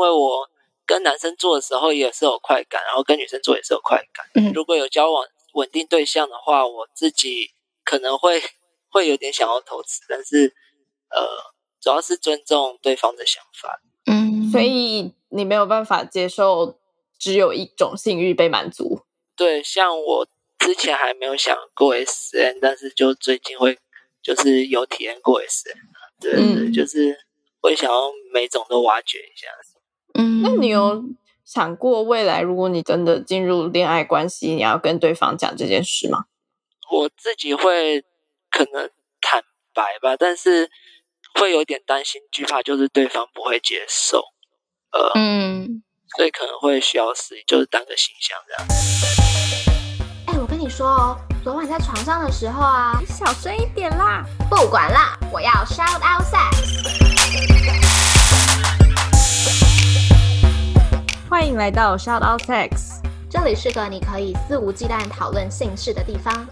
为我跟男生做的时候也是有快感，然后跟女生做也是有快感。嗯如果有交往稳定对象的话，我自己可能会会有点想要投资，但是呃，主要是尊重对方的想法。嗯，所以你没有办法接受只有一种性欲被满足。对，像我之前还没有想过 S N，但是就最近会就是有体验过 S N，对就是会想要每种都挖掘一下。嗯，那你有想过未来，如果你真的进入恋爱关系，你要跟对方讲这件事吗？我自己会可能坦白吧，但是会有点担心、惧怕，就是对方不会接受，呃，嗯所以可能会需要试，就是当个形象这样。哎、我跟你说哦，昨晚在床上的时候啊，你小声一点啦！不管啦，我要 shout out 欢迎来到 Shout Out Sex，这里是个你可以肆无忌惮讨论性事的地方。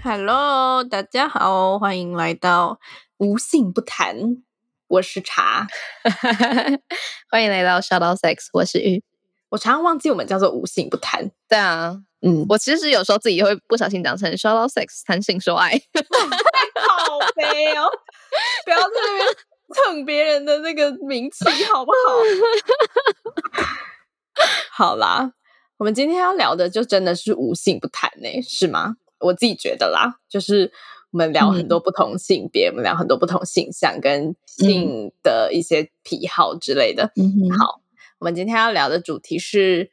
Hello，大家好，欢迎来到无性不谈，我是茶。欢迎来到 Shout Out Sex，我是玉。我常常忘记我们叫做无性不谈。对啊，嗯，我其实有时候自己会不小心讲成 Shout Out Sex，谈性说爱。好悲哦，不要在那边蹭别人的那个名气，好不好？好啦，我们今天要聊的就真的是无性不谈呢、是吗？我自己觉得啦，就是我们聊很多不同性别，我们聊很多不同性向跟性的一些癖好之类的。嗯好，我们今天要聊的主题是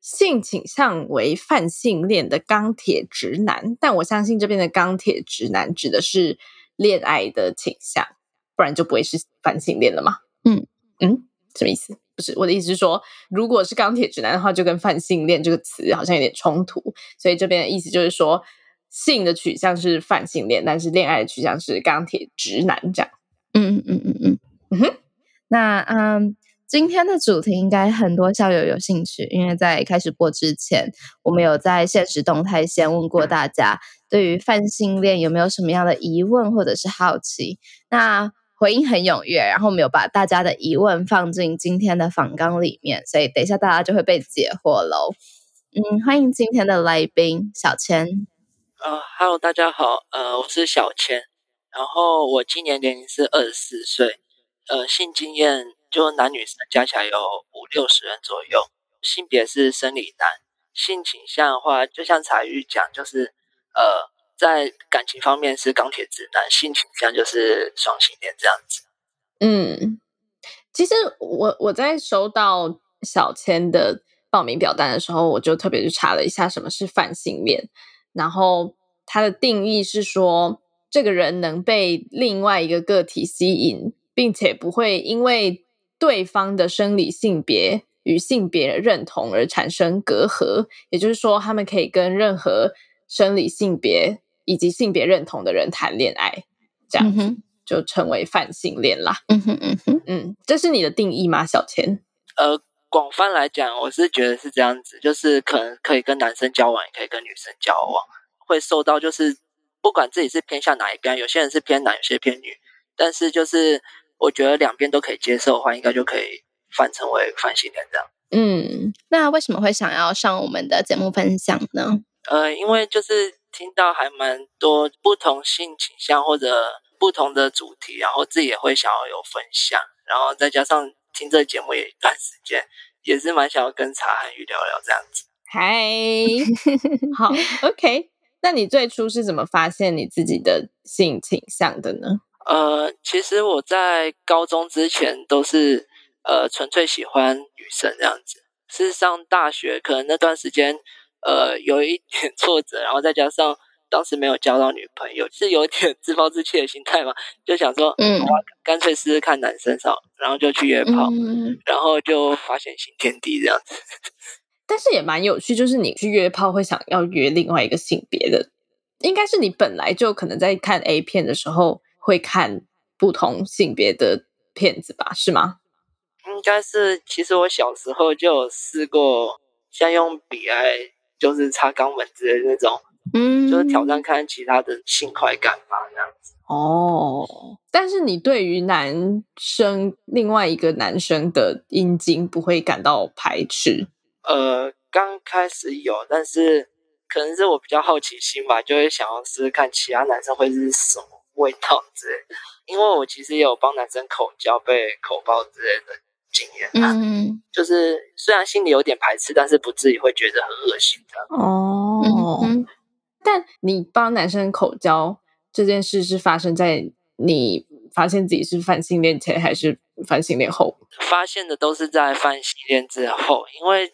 性倾向为泛性恋的钢铁直男，但我相信这边的钢铁直男指的是恋爱的倾向，不然就不会是泛性恋了嘛。嗯嗯，什么意思？不是我的意思是说，如果是钢铁直男的话，就跟泛性恋这个词好像有点冲突，所以这边的意思就是说，性的取向是泛性恋，但是恋爱的取向是钢铁直男这样。嗯嗯嗯嗯嗯嗯哼，那嗯，今天的主题应该很多校友有兴趣，因为在开始播之前，我们有在现实动态先问过大家，对于泛性恋有没有什么样的疑问或者是好奇？那回应很踊跃，然后我们有把大家的疑问放进今天的访纲里面，所以等一下大家就会被解惑喽。嗯，欢迎今天的来宾小千。呃，Hello，大家好，呃，我是小千，然后我今年年龄是二十四岁，呃，性经验就男女生加起来有五六十人左右，性别是生理男，性倾向的话，就像彩玉讲，就是呃，在感情方面是钢铁直男，性倾向就是双性恋这样子。嗯，其实我我在收到小千的报名表单的时候，我就特别去查了一下什么是泛性恋，然后它的定义是说，这个人能被另外一个个体吸引，并且不会因为对方的生理性别与性别认同而产生隔阂，也就是说，他们可以跟任何生理性别以及性别认同的人谈恋爱，这样子、就成为泛性恋啦。嗯哼嗯哼，嗯，这是你的定义吗，小千？呃，广泛来讲，我是觉得是这样子，就是可能可以跟男生交往，也可以跟女生交往，会受到就是不管自己是偏向哪一边，有些人是偏男，有些偏女，但是就是我觉得两边都可以接受的话，应该就可以泛称为泛性恋这样。嗯那为什么会想要上我们的节目分享呢？呃，因为就是听到还蛮多不同性倾向或者不同的主题，然后自己也会想要有分享，然后再加上听这个节目也一段时间，也是蛮想要跟茶韩语聊聊这样子。嗨，好，OK。那你最初是怎么发现你自己的性倾向的呢？呃，其实我在高中之前都是呃纯粹喜欢女生这样子，是上大学可能那段时间呃有一点 挫折，然后再加上当时没有交到女朋友，是有点 自暴自弃的心态嘛，就想说，嗯我干脆试试看男生少，然后就去约炮，嗯然后就发现新天地这样子。但是也蛮有趣，就是你去约炮会想要约另外一个性别的，应该是你本来就可能在看 A 片的时候会看不同性别的片子吧？是吗？应该是，其实我小时候就有试过，像用笔来就是擦肛门之类的那种，嗯就是挑战看其他的性快感吧，这样子。哦，但是你对于男生另外一个男生的阴茎不会感到排斥？呃，刚开始有，但是可能是我比较好奇心吧，就会想要试试看其他男生会是什么味道之类的。因为我其实也有帮男生口交、被口爆之类的经验，嗯，就是虽然心里有点排斥，但是不至于会觉得很恶心的。哦，嗯但你帮男生口交这件事是发生在你发现自己是泛性恋前还是泛性恋后？发现的都是在泛性恋之后，因为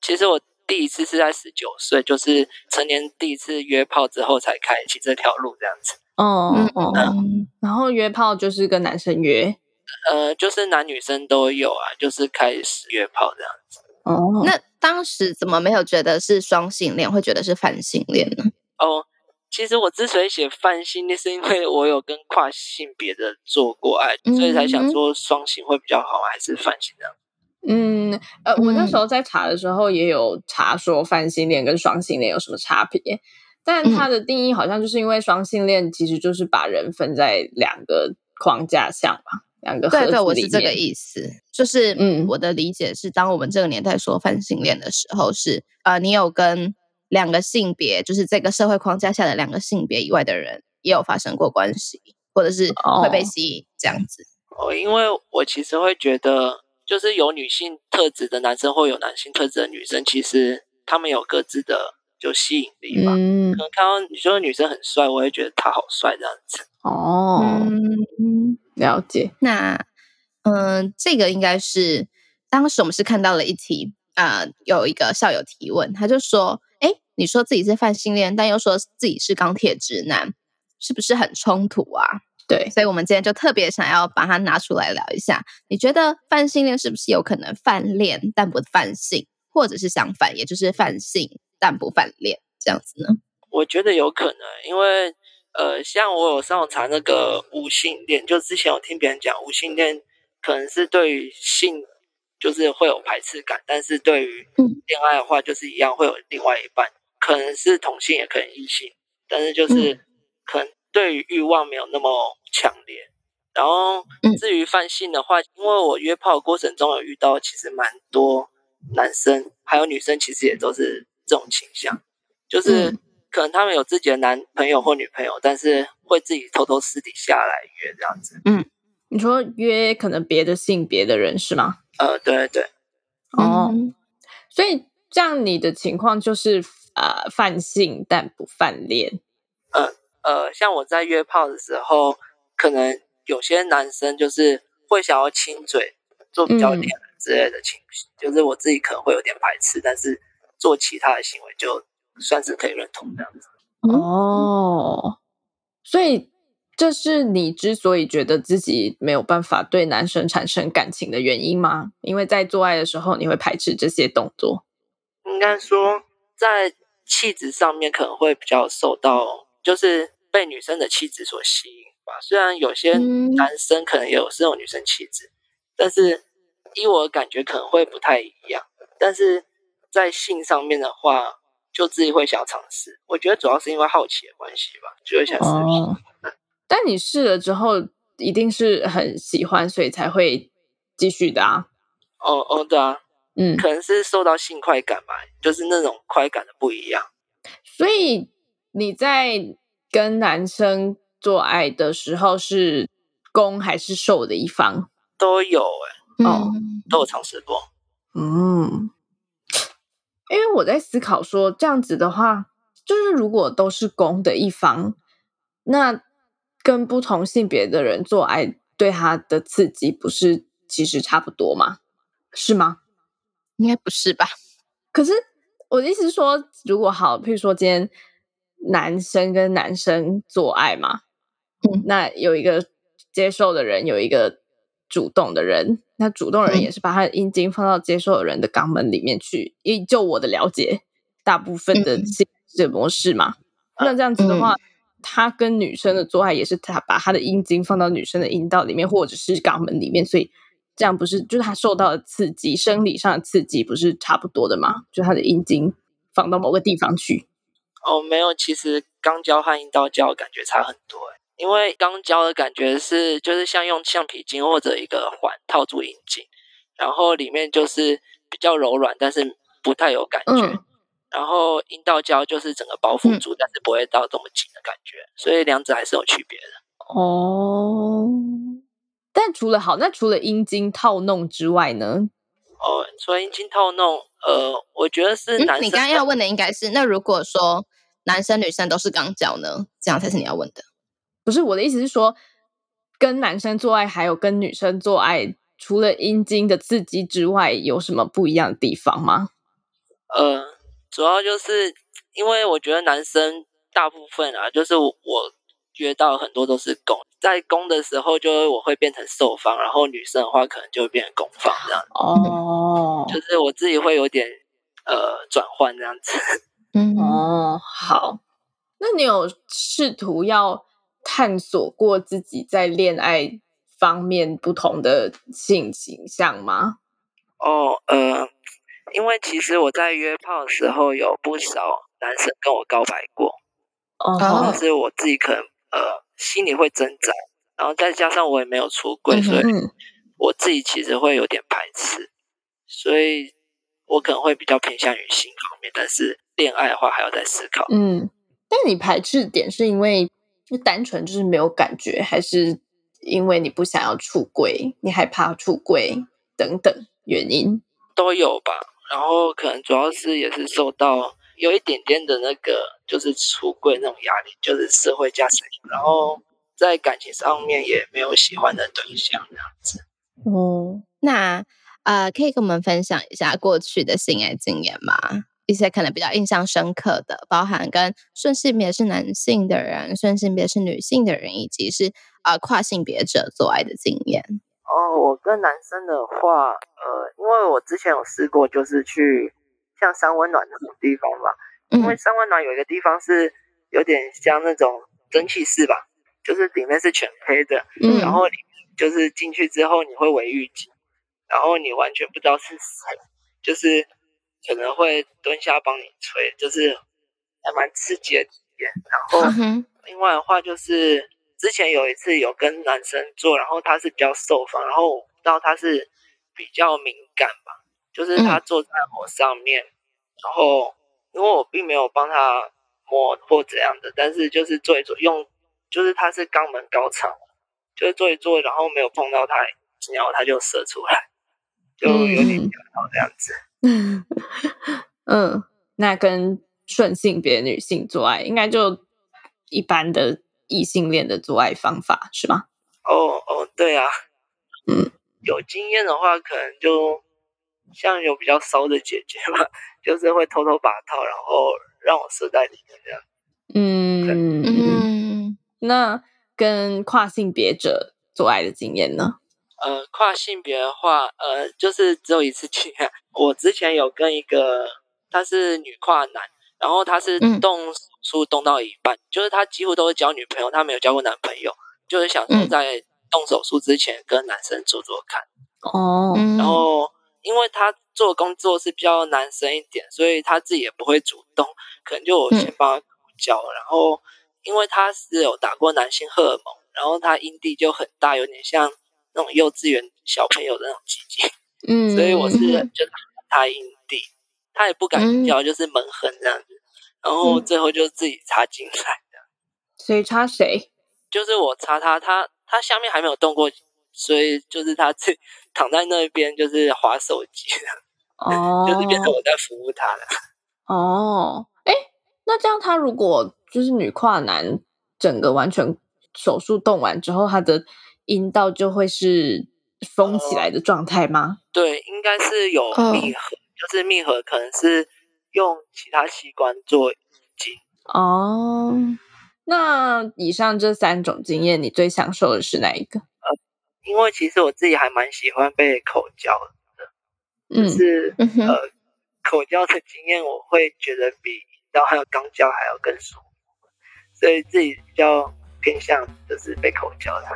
其实我第一次是在十九岁，就是成年第一次约炮之后才开启这条路这样子。哦嗯哦，嗯然后约炮就是跟男生约。呃，就是男女生都有啊，就是开始约炮这样子。哦那当时怎么没有觉得是双性恋，会觉得是泛性恋呢？哦，其实我之所以写泛性恋，是因为我有跟跨性别的做过爱，所以才想说双性会比较好，还是泛性这样。嗯，呃，我那嗯时候在查的时候也有查说泛性恋跟双性恋有什么差别，但它的定义好像就是因为双性恋其实就是把人分在两个框架下嘛，两个盒子对对，我是这个意思。就是，嗯嗯，我的理解是，当我们这个年代说泛性恋的时候是，呃，你有跟两个性别，就是这个社会框架下的两个性别以外的人，也有发生过关系，或者是会被哦吸引这样子。哦，因为我其实会觉得，就是有女性特质的男生或有男性特质的女生，其实他们有各自的就吸引力嘛。嗯可能看到你说女生很帅，我也觉得他好帅这样子。哦，嗯，了解，那，嗯、这个应该是当时我们是看到了一题，呃，有一个校友提问，他就说：“哎，你说自己是泛性恋，但又说自己是钢铁直男，是不是很冲突啊？”对，所以我们今天就特别想要把它拿出来聊一下。你觉得泛性恋是不是有可能泛恋但不泛性，或者是相反，也就是泛性但不泛恋这样子呢？我觉得有可能，因为呃，像我有上网查那个无性恋，就之前有听别人讲无性恋可能是对于性就是会有排斥感，但是对于嗯。恋爱的话，就是一样会有另外一半，可能是同性也可能异性，但是就是可能对于欲望没有那么强烈。然后嗯。至于泛性的话，因为我约炮的过程中有遇到，其实蛮多男生还有女生，其实也都是这种倾向，就是嗯可能他们有自己的男朋友或女朋友，但是会自己偷偷私底下来约这样子。嗯你说约可能别的性别的人是吗？呃，对对对，哦，嗯所以这样你的情况就是呃犯性但不泛恋，呃，像我在约炮的时候，可能有些男生就是会想要亲嘴，做比较甜之类的情绪，就是我自己可能会有点排斥，但是做其他的行为就算是可以认同这样子。嗯哦，所以这是你之所以觉得自己没有办法对男生产生感情的原因吗？因为在做爱的时候，你会排斥这些动作。应该说，在气质上面可能会比较受到，就是被女生的气质所吸引吧。虽然有些嗯男生可能也有这种女生气质，但是依我的感觉可能会不太一样。但是在性上面的话，就自己会想要尝试。我觉得主要是因为好奇的关系吧，就会想试试。哦，但你试了之后，一定是很喜欢，所以才会继续的啊。哦哦，对啊，嗯，可能是受到性快感吧，就是那种快感的不一样。所以你在跟男生做爱的时候是攻还是受的一方？都有哎、哦嗯都有尝试过。嗯，因为我在思考说，这样子的话，就是如果都是攻的一方，那跟不同性别的人做爱，对他的刺激不是其实差不多吗？是吗？应该不是吧？可是我的意思是说，如果好，譬如说今天男生跟男生做爱嘛，嗯那有一个接受的人，有一个主动的人，那主动的人嗯也是把他的阴茎放到接受的人的肛门里面去。依就我的了解，大部分的嗯性这模式嘛，那这样子的话。他跟女生的做爱也是他把他的阴茎放到女生的阴道里面，或者是肛门里面，所以这样不是就是他受到的刺激，生理上的刺激不是差不多的吗？就他的阴茎放到某个地方去，哦，没有，其实肛交和阴道交感觉差很多哎。因为肛交的感觉是就是像用橡皮筋或者一个环套住阴茎，然后里面就是比较柔软，但是不太有感觉。嗯然后阴道胶就是整个包覆住，但是不会到这么紧的感觉，所以两者还是有区别的。哦，但除了好，那除了阴茎套弄之外呢？哦，除了阴茎套弄，呃，我觉得是嗯男生、你刚刚要问的应该是，那如果说男生女生都是肛交呢？这样才是你要问的。不是我的意思是说，跟男生做爱还有跟女生做爱，除了阴茎的刺激之外，有什么不一样的地方吗？呃，主要就是因为我觉得男生大部分啊，就是我我约到很多都是攻，在攻的时候就会我会变成受方，然后女生的话可能就会变成攻方这样，哦就是我自己会有点呃转换这样子。嗯哦，好，那你有试图要探索过自己在恋爱方面不同的性倾向吗？哦，呃，因为其实我在约炮的时候有不少男生跟我告白过，哦但是我自己可能呃心里会挣扎，然后再加上我也没有出柜，嗯所以嗯我自己其实会有点排斥，所以我可能会比较偏向于性方面，但是恋爱的话还要再思考。嗯，但你排斥点是因为就单纯就是没有感觉，还是因为你不想要出柜，你害怕出柜等等原因？都有吧，然后可能主要是也是受到有一点点的那个就是出柜那种压力，就是社会价值，然后在感情上面也没有喜欢的对象这样子。哦，那呃，可以跟我们分享一下过去的性爱经验吗？一些可能比较印象深刻的，包含跟顺性别是男性的人、顺性别是女性的人，以及是呃跨性别者做爱的经验。哦，我跟男生的话，呃，因为我之前有试过，就是去像三温暖那种地方嘛，因为嗯三温暖有一个地方是有点像那种蒸汽室吧，就是里面是全黑的，嗯然后你就是进去之后你会围浴巾，然后你完全不知道是谁，就是可能会蹲下帮你吹，就是还蛮刺激的体验。然后另外的话就是之前有一次有跟男生做，然后他是比较受方，然后我不知道他是比较敏感吧，就是他坐在我上面，然后因为我并没有帮他摸或怎样的，但是就是做一做用，就是他是肛门高潮，就是做一做，然后没有碰到他，然后他就射出来，就有点嗯吓到这样子。嗯，那跟顺性别女性做爱，应该就一般的异性恋的做爱方法是吗？哦哦，对啊，嗯，有经验的话，可能就像有比较骚的姐姐嘛，就是会偷偷把套，然后让我射在里面这样。嗯嗯，嗯那跟跨性别者做爱的经验呢？呃，跨性别的话，呃，就是只有一次经验。我之前有跟一个，他是女跨男，然后他是嗯动手术动到一半，就是他几乎都是交女朋友，他没有交过男朋友，就是想在动手术之前跟男生做做看。哦，嗯，然后因为他做工作是比较男生一点，所以他自己也不会主动，可能就我先帮他教。然后因为他是有打过男性荷尔蒙，然后他阴蒂就很大，有点像那种幼稚园小朋友的那种鸡鸡，嗯，所以我是嗯就打他阴蒂，他也不敢叫，就是闷哼这样子。然后最后就自己插进来，的。谁插谁？就是我插他，他他下面还没有动过，所以就是他自躺在那边就是划手机。哦，就是变成我在服务他了。哦，哎，那这样他如果就是女跨男，整个完全手术动完之后，他的阴道就会是封起来的状态吗？对，应该是有哦密合，就是密合可能是用其他器官做进。哦，那以上这三种经验，你最享受的是哪一个？因为其实我自己还蛮喜欢被口交的，嗯就是、呃口交的经验，我会觉得比然后还有肛交还要更舒服，所以自己比较偏向就是被口交的。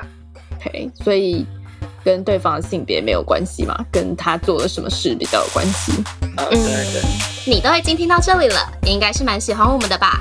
，OK，所以跟对方的性别没有关系嘛，跟他做了什么事比较有关系。嗯，对对。你都已经听到这里了，你应该是蛮喜欢我们的吧？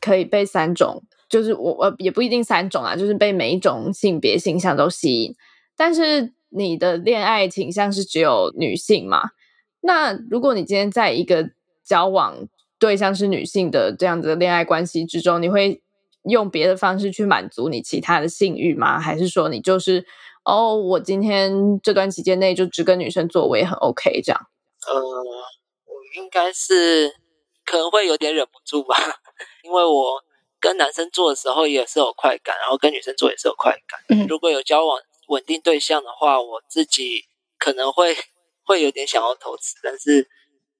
可以被三种，就是我我也不一定三种啊，就是被每一种性别形象都吸引，但是你的恋爱倾向是只有女性嘛？那如果你今天在一个交往对象是女性的这样子的恋爱关系之中，你会用别的方式去满足你其他的性欲吗？还是说你就是哦，我今天这段期间内就只跟女生做，我也很 OK 这样？呃，我应该是可能会有点忍不住吧，因为我跟男生做的时候也是有快感，然后跟女生做也是有快感。嗯如果有交往稳定对象的话，我自己可能会会有点想要投资，但是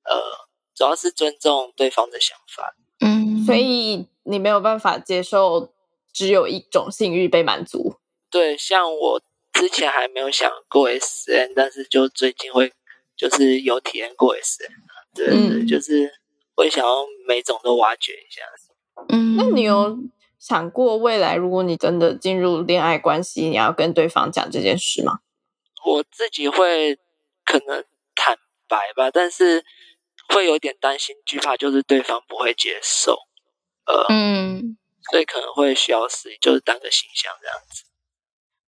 呃，主要是尊重对方的想法。嗯，所以你没有办法接受只有一种性欲被满足。对，像我之前还没有想过 SN，但是就最近会就是有体验过 SN，对对对，嗯就是会想要每种都挖掘一下。嗯，那你有想过未来，如果你真的进入恋爱关系，你要跟对方讲这件事吗？我自己会可能坦白吧，但是会有点担心、惧怕，就是对方不会接受，呃，嗯所以可能会需要试，就是当个形象这样子。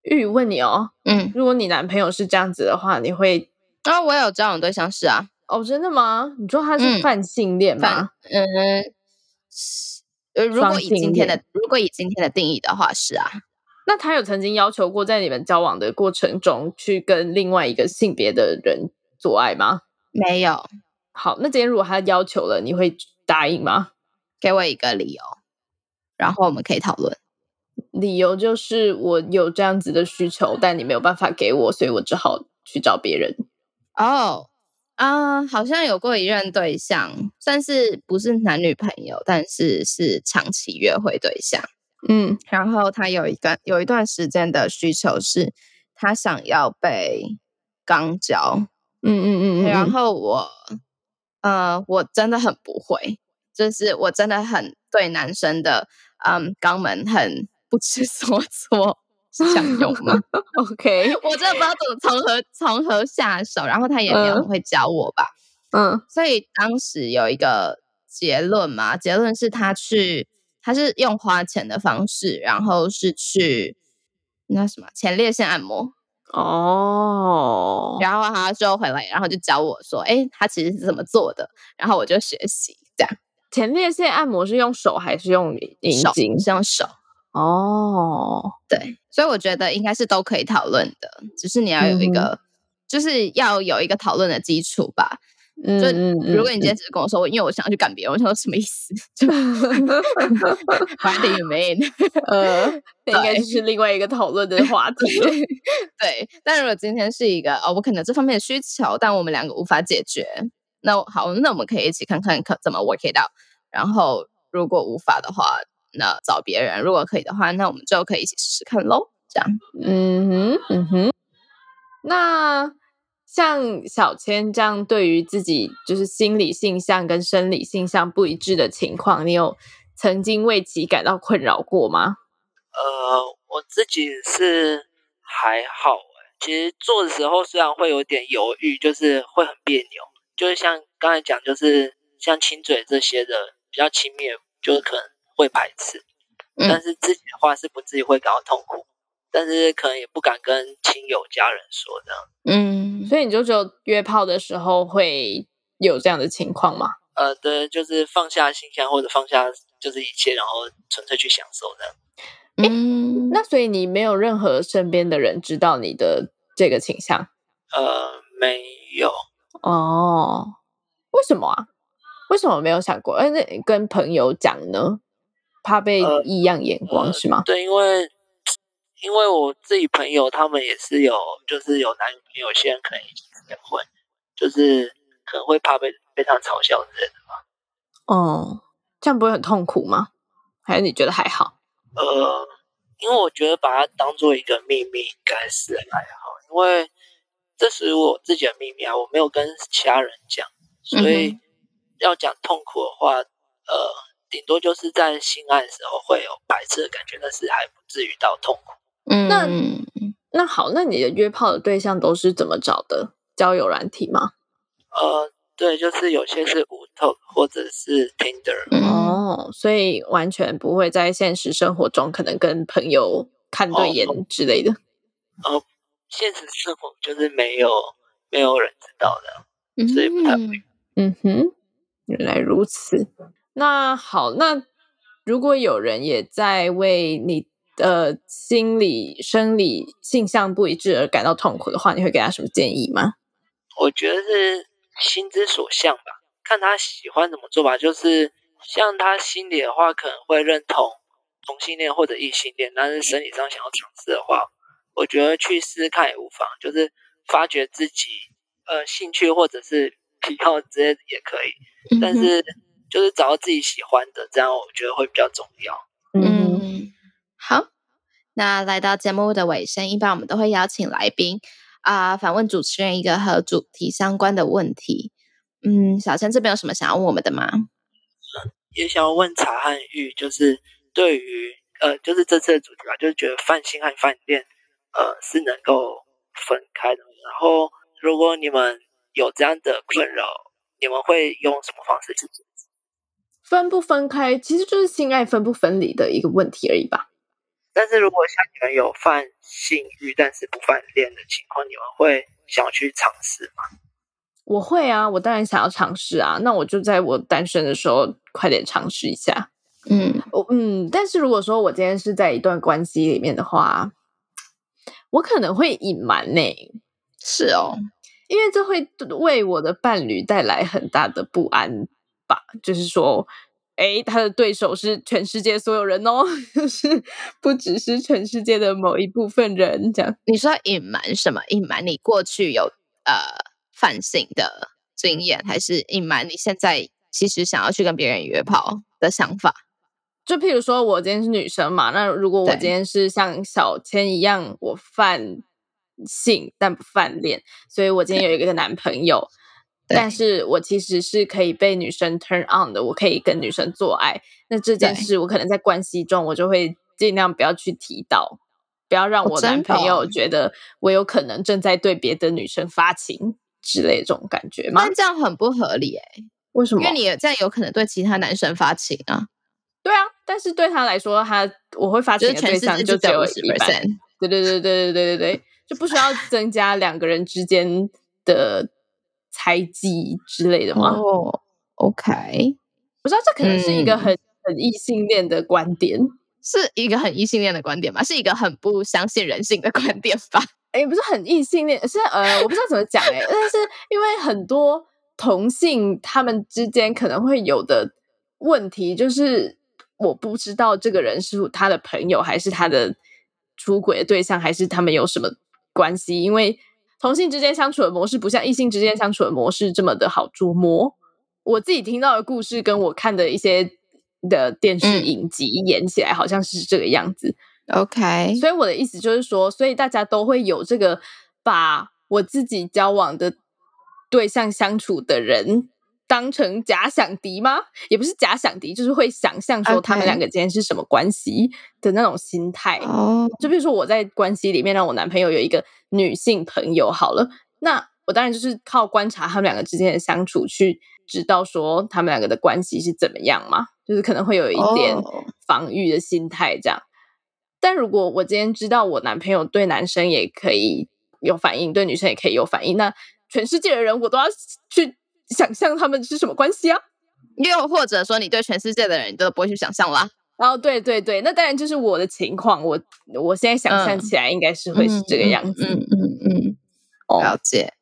玉问你哦，嗯，如果你男朋友是这样子的话，你会啊，我有交往对象是啊，哦，真的吗？你说他是嗯泛性恋吗反？嗯，是呃，如果以今天的如果以今天的定义的话是啊，那他有曾经要求过在你们交往的过程中去跟另外一个性别的人做爱吗？没有好，那今天如果他要求了，你会答应吗？给我一个理由，然后我们可以讨论。理由就是我有这样子的需求，但你没有办法给我，所以我只好去找别人。哦，啊、好像有过一任对象，算是不是男女朋友，但是是长期约会对象。嗯。然后他有一段有一段时间的需求是，他想要被肛交，嗯嗯嗯然。后我，呃，我真的很不会，就是我真的很对男生的，嗯，肛门很不知所措，是这样用吗？OK，我真的不知道怎么从何从何下手，然后他也没有嗯。会教我吧，嗯。所以当时有一个结论嘛，结论是他去，他是用花钱的方式，然后是去那什么前列腺按摩，哦，然后他就回来，然后就教我说，哎，他其实是怎么做的，然后我就学习这样，前列腺按摩是用手还是用阴手茎？是用手，哦，对，所以我觉得应该是都可以讨论的，只是你要有一嗯个，就是要有一个讨论的基础吧。嗯就如果你今天只是跟我说，因为我想要去干别人，我想说什么意思？就 What do you mean？呃，那应该就是另外一个讨论的话题。对，但如果今天是一个哦，我可能这方面的需求，但我们两个无法解决，那好，那我们可以一起看看可怎么 work it out。然后如果无法的话，那找别人；如果可以的话，那我们就可以一起试试看喽。这样，嗯哼，嗯哼。那像小千这样，对于自己就是心理性向跟生理性向不一致的情况，你有曾经为其感到困扰过吗？呃，我自己是还好诶，其实做的时候虽然会有点犹豫，就是会很别扭，就是像刚才讲，就是像亲嘴这些的比较亲密的，就是可能会排斥，嗯但是自己的话是不至于会感到痛苦，但是可能也不敢跟亲友家人说这样。嗯，所以你就只有约炮的时候会有这样的情况吗？呃，对，就是放下心象或者放下就是一切，然后纯粹去享受这样。嗯，那所以你没有任何身边的人知道你的这个倾向呃，没有，哦？为什么啊？为什么没有想过？哎，那跟朋友讲呢？怕被呃异样眼光、呃是吗？对，因为因为我自己朋友他们也是有，就是有男女朋友，有些人可能已经结婚，就是可能会怕被被他嘲笑之类的。哦，这样不会很痛苦吗？还是你觉得还好？呃，因为我觉得把它当做一个秘密应该是还好，因为这是我自己的秘密啊，我没有跟其他人讲，所以要讲痛苦的话，呃，顶多就是在性爱的时候会有排斥的感觉，但是还不至于到痛苦。嗯，那那好，那你的约炮的对象都是怎么找的？交友软体吗？呃，对，就是有些是无透或者是 Tinder。嗯哦，所以完全不会在现实生活中可能跟朋友看对眼之类的。呃，现实生活就是没有没有人知道的，所以不太会。嗯哼，原来如此。那好，那如果有人也在为你的心理、生理性向不一致而感到痛苦的话，你会给他什么建议吗？我觉得是心之所向吧，看他喜欢怎么做吧。就是像他心里的话，可能会认同同性恋或者异性恋，但是生理上想要尝试的话，我觉得去试试看也无妨。就是发掘自己呃兴趣或者是 癖好之类的也可以，但是就是找到自己喜欢的，这样我觉得会比较重要。嗯，好，那来到节目的尾声，一般我们都会邀请来宾啊、反问主持人一个和主题相关的问题。嗯，小陈这边有什么想要问我们的吗？也想要问茶和玉，就是对于呃，就是这次的主题吧，就是觉得饭心和饭店呃是能够分开的。然后，如果你们有这样的困扰，你们会用什么方式去解决？分不分开，其实就是性爱分不分离的一个问题而已吧。但是如果像你们有泛性欲但是不犯恋的情况，你们会想要去尝试吗？我会啊，我当然想要尝试啊。那我就在我单身的时候快点尝试一下。嗯我嗯，但是如果说我今天是在一段关系里面的话，我可能会隐瞒呢、是哦，因为这会为我的伴侣带来很大的不安吧。就是说，诶，他的对手是全世界所有人哦，就是不只是全世界的某一部分人这样。你说隐瞒什么？隐瞒你过去有呃犯性的经验，还是隐瞒你现在其实想要去跟别人约炮的想法？就譬如说，我今天是女生嘛，那如果我今天是像小千一样，我犯性但不犯恋，所以我今天有一个男朋友，对但是我其实是可以被女生 turn on 的，我可以跟女生做爱。那这件事，我可能在关系中，我就会尽量不要去提到，不要让我男朋友哦觉得我有可能正在对别的女生发情之类这种感觉吗但？这样很不合理哎、为什么？因为你这样有可能对其他男生发情啊，对啊，但是对他来说，他我会发就情的对象就只有一半。对对对对对对对对，就不需要增加两个人之间的猜忌之类的吗？哦，OK，我知道这可能是一个嗯很、很异性恋的观点，是一个很异性恋的观点吧？是一个很不相信人性的观点吧？哎，不是很异性恋，是呃，我不知道怎么讲哎，但是因为很多同性他们之间可能会有的问题，就是我不知道这个人是他的朋友，还是他的出轨的对象，还是他们有什么关系？因为同性之间相处的模式不像异性之间相处的模式这么的好捉摸。我自己听到的故事跟我看的一些的电视嗯影集演起来，好像是这个样子。OK，所以我的意思就是说，所以大家都会有这个把我自己交往的对象相处的人当成假想敌吗？也不是假想敌，就是会想象说他们两个之间是什么关系的那种心态。哦，就比如说我在关系里面让我男朋友有一个女性朋友好了，那我当然就是靠观察他们两个之间的相处去知道说他们两个的关系是怎么样嘛，就是可能会有一点哦防御的心态这样。但如果我今天知道我男朋友对男生也可以有反应，对女生也可以有反应，那全世界的人我都要去想象他们是什么关系啊？又或者说你对全世界的人你都不会去想象啦。哦对对对，那当然就是我的情况，我我现在想象嗯起来应该是会是这个样子。嗯嗯嗯，哦了解。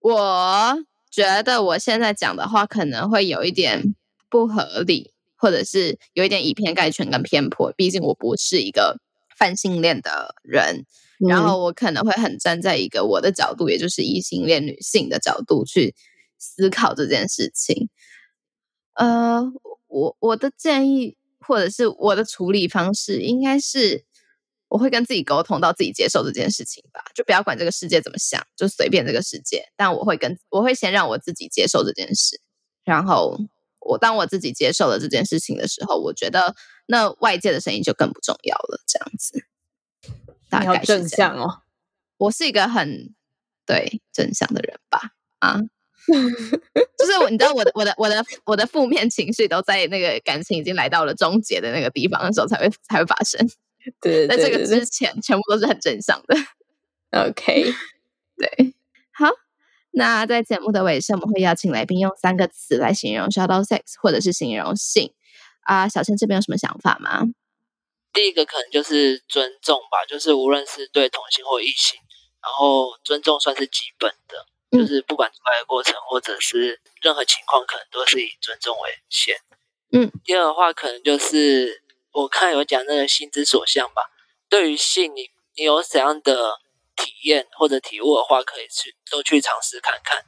我觉得我现在讲的话可能会有一点不合理，或者是有一点以偏概全跟偏颇。毕竟我不是一个泛性恋的人，然嗯后我可能会很站在一个我的角度，也就是异性恋女性的角度去思考这件事情。呃，我我的建议或者是我的处理方式，应该是我会跟自己沟通到自己接受这件事情吧，就不要管这个世界怎么想，就随便这个世界。但我会跟我会先让我自己接受这件事，然后我当我自己接受了这件事情的时候，我觉得那外界的声音就更不重要了。这样子，大概是正向哦。我是一个很对正向的人吧？啊。就是我，你知道我的我的我的我的负面情绪都在那个感情已经来到了终结的那个地方的时候才会才会发生。对，在这个之前全部都是很正向的。OK，对，好。那在节目的尾声，我们会邀请来宾用三个词来形容 shadow sex，或者是形容性。啊，小陈这边有什么想法吗？第一个可能就是尊重吧，就是无论是对同性或异性，然后尊重算是基本的。就是不管出来的过程，或者是任何情况，可能都是以尊重为先。嗯，第二的话，可能就是我看有讲那个心之所向吧。对于性，你你有怎样的体验或者体悟的话，可以去都去尝试看看，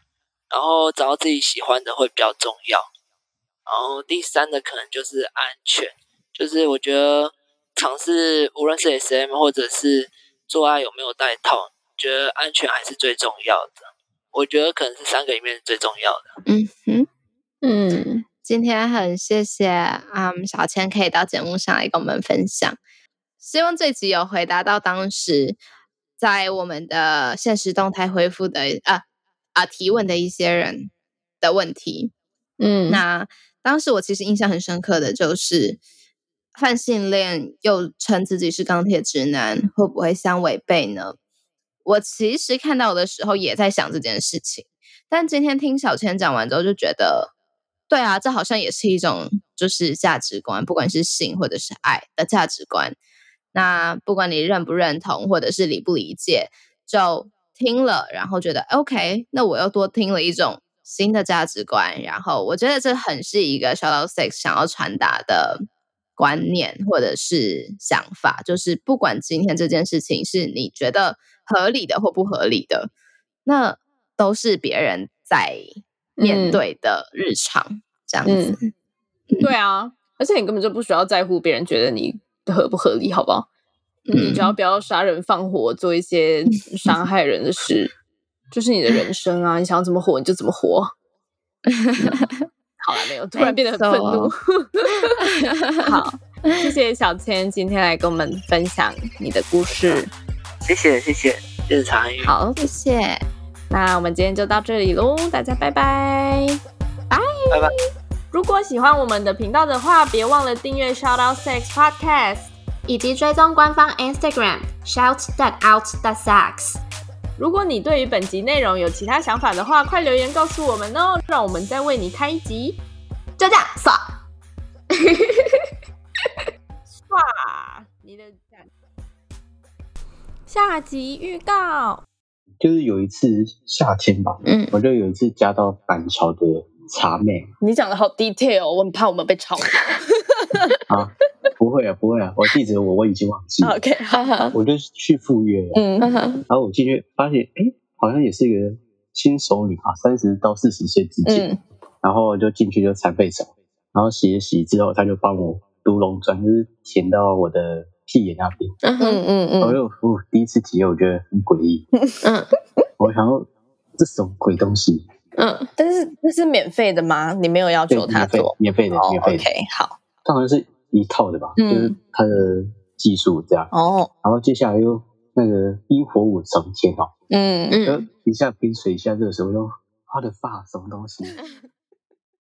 然后找到自己喜欢的会比较重要。然后第三的可能就是安全，就是我觉得尝试无论是 SM 或者是做爱有没有带套，觉得安全还是最重要的。我觉得可能是三个里面最重要的。嗯哼，嗯，今天很谢谢啊，小千可以到节目上来跟我们分享。希望这集有回答到当时在我们的现实动态回复的啊啊提问的一些人的问题。嗯，那当时我其实印象很深刻的就是泛性恋又称自己是钢铁直男，会不会相违背呢？我其实看到的时候也在想这件事情，但今天听小千讲完之后，就觉得，对啊，这好像也是一种就是价值观，不管是性或者是爱的价值观。那不管你认不认同，或者是理不理解，就听了，然后觉得 OK，那我又多听了一种新的价值观。然后我觉得这很是一个 Shadow Six 想要传达的观念或者是想法，就是不管今天这件事情是你觉得。合理的或不合理的，那都是别人在面对的日常，这样子。对啊，而且你根本就不需要在乎别人觉得你合不合理，好不好？你只要不要杀人放火，做一些 伤害人的事，就是你的人生啊！你想要怎么活你就怎么活。好了，没有，突然变得很愤怒。好，谢谢小千今天来跟我们分享你的故事。谢谢谢谢，谢谢参与。好，谢谢。那我们今天就到这里喽，大家拜拜，拜拜拜。如果喜欢我们的频道的话，别忘了订阅 Shout Out Sex Podcast，以及追踪官方 Instagram Shout That Out That Sex。如果你对于本集内容有其他想法的话，快留言告诉我们哦，让我们再为你开一集。就这样，刷，刷你的。下集预告，就是有一次夏天吧，嗯，我就有一次加到板桥的茶妹。你讲的好 detail，我很怕我们被抄。啊，不会啊，不会啊，我地址我我已经忘记了。OK，我就去赴约了。嗯，然后我进去发现，哎，好像也是一个新手女啊，三十到四十岁之间。然后就进去就残废手，然后洗一洗之后，他就帮我读龙砖，就是填到我的。屁眼那边，嗯嗯嗯，我就我第一次体验，我觉得很诡异，嗯，我想说这什么鬼东西，嗯，但是那是免费的吗？你没有要求他做，免费的，免费的，OK，好，当然是一套的吧，就是他的技术这样，哦，然后接下来又那个冰火五重天哦，嗯。嗯，一下冰水一下热水，我就他的发什么东西。